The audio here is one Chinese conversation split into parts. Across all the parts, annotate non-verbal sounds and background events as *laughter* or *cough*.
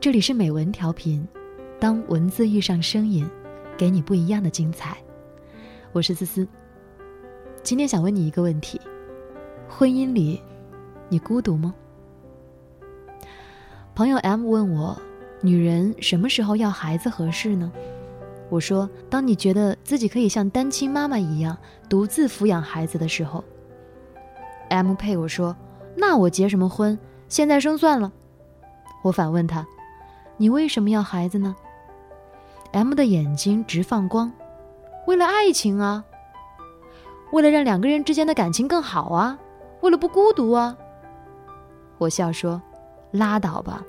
这里是美文调频，当文字遇上声音，给你不一样的精彩。我是思思。今天想问你一个问题：婚姻里，你孤独吗？朋友 M 问我，女人什么时候要孩子合适呢？我说，当你觉得自己可以像单亲妈妈一样独自抚养孩子的时候。M 配我说，那我结什么婚？现在生算了。我反问他。你为什么要孩子呢？M 的眼睛直放光，为了爱情啊，为了让两个人之间的感情更好啊，为了不孤独啊。我笑说：“拉倒吧，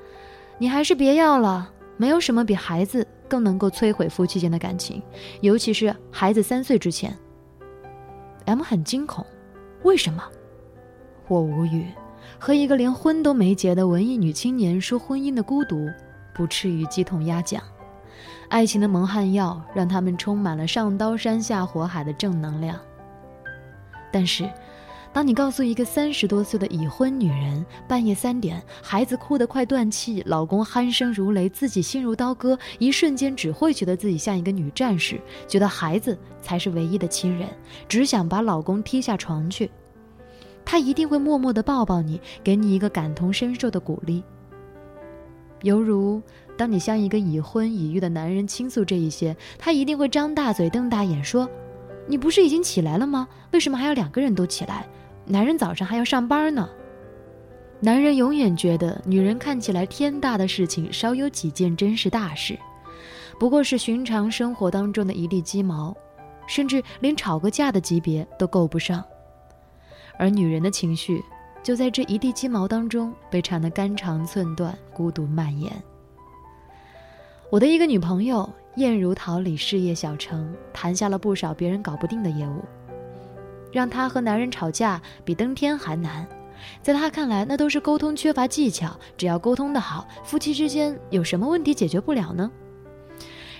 你还是别要了。没有什么比孩子更能够摧毁夫妻间的感情，尤其是孩子三岁之前。”M 很惊恐，为什么？我无语，和一个连婚都没结的文艺女青年说婚姻的孤独。不至于鸡同鸭讲，爱情的蒙汗药让他们充满了上刀山下火海的正能量。但是，当你告诉一个三十多岁的已婚女人，半夜三点孩子哭得快断气，老公鼾声如雷，自己心如刀割，一瞬间只会觉得自己像一个女战士，觉得孩子才是唯一的亲人，只想把老公踢下床去，她一定会默默地抱抱你，给你一个感同身受的鼓励。犹如，当你向一个已婚已育的男人倾诉这一些，他一定会张大嘴瞪大眼说：“你不是已经起来了吗？为什么还要两个人都起来？男人早上还要上班呢。”男人永远觉得女人看起来天大的事情少有几件真是大事，不过是寻常生活当中的一地鸡毛，甚至连吵个架的级别都够不上。而女人的情绪。就在这一地鸡毛当中被缠得肝肠寸断，孤独蔓延。我的一个女朋友艳如桃李，事业小成，谈下了不少别人搞不定的业务，让她和男人吵架比登天还难。在她看来，那都是沟通缺乏技巧，只要沟通的好，夫妻之间有什么问题解决不了呢？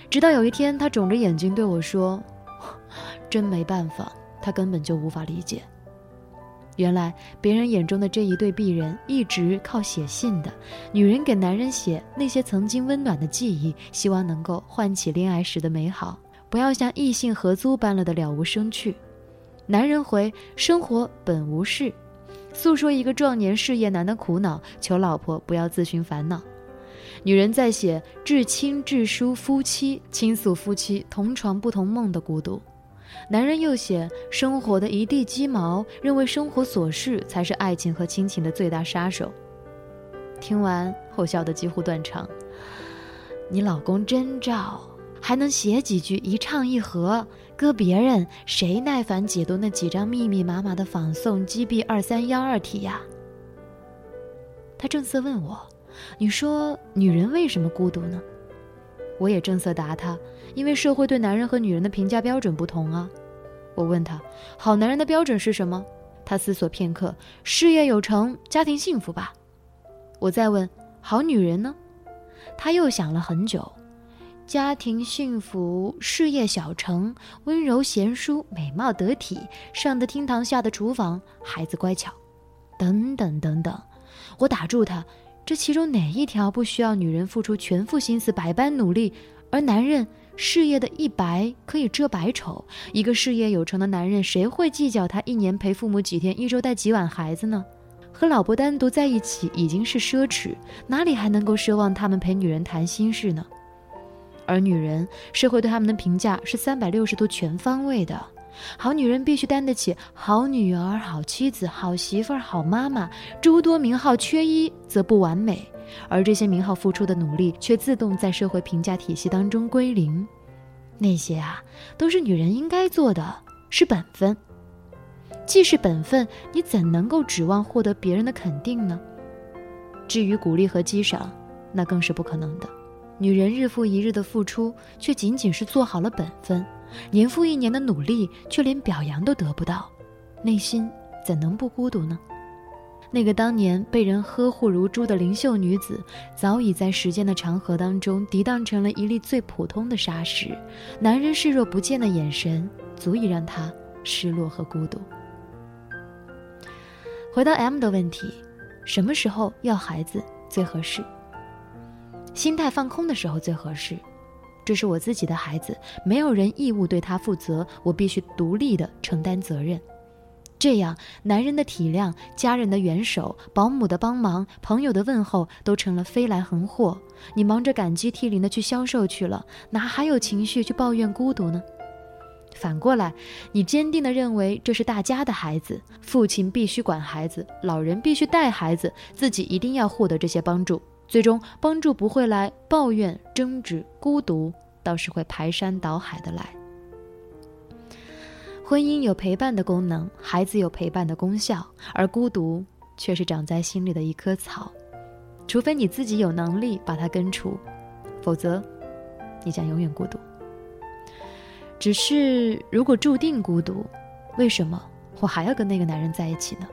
直到有一天，她肿着眼睛对我说：“ *laughs* 真没办法，她根本就无法理解。”原来别人眼中的这一对璧人一直靠写信的，女人给男人写那些曾经温暖的记忆，希望能够唤起恋爱时的美好，不要像异性合租般了的了无生趣。男人回生活本无事，诉说一个壮年事业男的苦恼，求老婆不要自寻烦恼。女人在写至亲至疏夫妻，倾诉夫妻同床不同梦的孤独。男人又写生活的一地鸡毛，认为生活琐事才是爱情和亲情的最大杀手。听完后笑得几乎断肠。你老公真照，还能写几句一唱一和，搁别人谁耐烦解读那几张密密麻麻的仿宋 GB 二三幺二题呀？他正色问我：“你说女人为什么孤独呢？”我也正色答他。因为社会对男人和女人的评价标准不同啊，我问他，好男人的标准是什么？他思索片刻，事业有成，家庭幸福吧。我再问，好女人呢？他又想了很久，家庭幸福，事业小成，温柔贤淑，美貌得体，上得厅堂，下得厨房，孩子乖巧，等等等等。我打住他，这其中哪一条不需要女人付出全副心思，百般努力，而男人？事业的一白可以遮百丑，一个事业有成的男人，谁会计较他一年陪父母几天，一周带几晚孩子呢？和老婆单独在一起已经是奢侈，哪里还能够奢望他们陪女人谈心事呢？而女人，社会对他们的评价是三百六十度全方位的，好女人必须担得起好女儿、好妻子、好媳妇儿、好妈妈，诸多名号缺一则不完美。而这些名号付出的努力，却自动在社会评价体系当中归零。那些啊，都是女人应该做的，是本分。既是本分，你怎能够指望获得别人的肯定呢？至于鼓励和激赏，那更是不可能的。女人日复一日的付出，却仅仅是做好了本分；年复一年的努力，却连表扬都得不到，内心怎能不孤独呢？那个当年被人呵护如珠的灵秀女子，早已在时间的长河当中涤荡成了一粒最普通的沙石。男人视若不见的眼神，足以让她失落和孤独。回到 M 的问题，什么时候要孩子最合适？心态放空的时候最合适。这是我自己的孩子，没有人义务对他负责，我必须独立的承担责任。这样，男人的体谅、家人的援手、保姆的帮忙、朋友的问候，都成了飞来横祸。你忙着感激涕零的去销售去了，哪还有情绪去抱怨孤独呢？反过来，你坚定的认为这是大家的孩子，父亲必须管孩子，老人必须带孩子，自己一定要获得这些帮助。最终，帮助不会来，抱怨、争执、孤独倒是会排山倒海的来。婚姻有陪伴的功能，孩子有陪伴的功效，而孤独却是长在心里的一棵草。除非你自己有能力把它根除，否则，你将永远孤独。只是，如果注定孤独，为什么我还要跟那个男人在一起呢？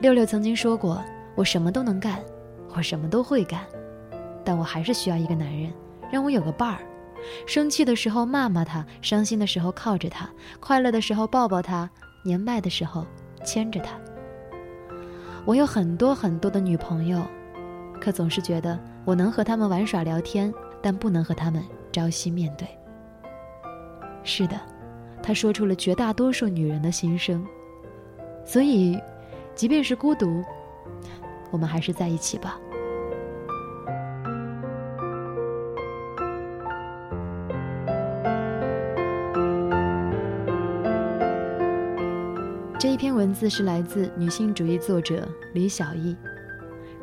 六六曾经说过：“我什么都能干。”我什么都会干，但我还是需要一个男人，让我有个伴儿。生气的时候骂骂他，伤心的时候靠着他，快乐的时候抱抱他，年迈的时候牵着他。我有很多很多的女朋友，可总是觉得我能和他们玩耍聊天，但不能和他们朝夕面对。是的，他说出了绝大多数女人的心声。所以，即便是孤独，我们还是在一起吧。这一篇文字是来自女性主义作者李小艺。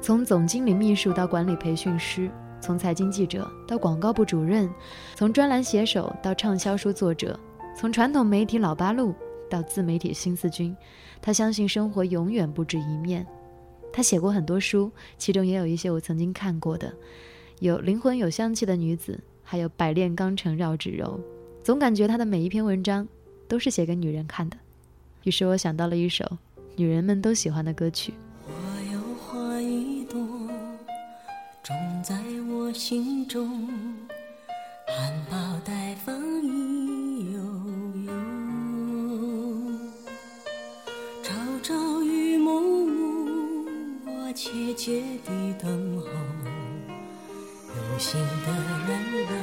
从总经理秘书到管理培训师，从财经记者到广告部主任，从专栏写手到畅销书作者，从传统媒体老八路到自媒体新四军，他相信生活永远不止一面。他写过很多书，其中也有一些我曾经看过的，有《灵魂有香气的女子》，还有《百炼钢城绕指柔》。总感觉他的每一篇文章都是写给女人看的。于是我想到了一首女人们都喜欢的歌曲。我有花一朵，种在我心中，含苞待放意悠悠。朝朝与暮暮，我切切地等候，有心的人来。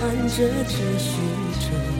看着这虚着，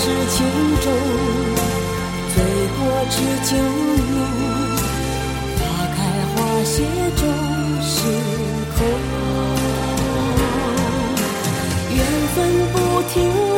知情重，醉过知酒浓。花开花谢终是空，缘分不停。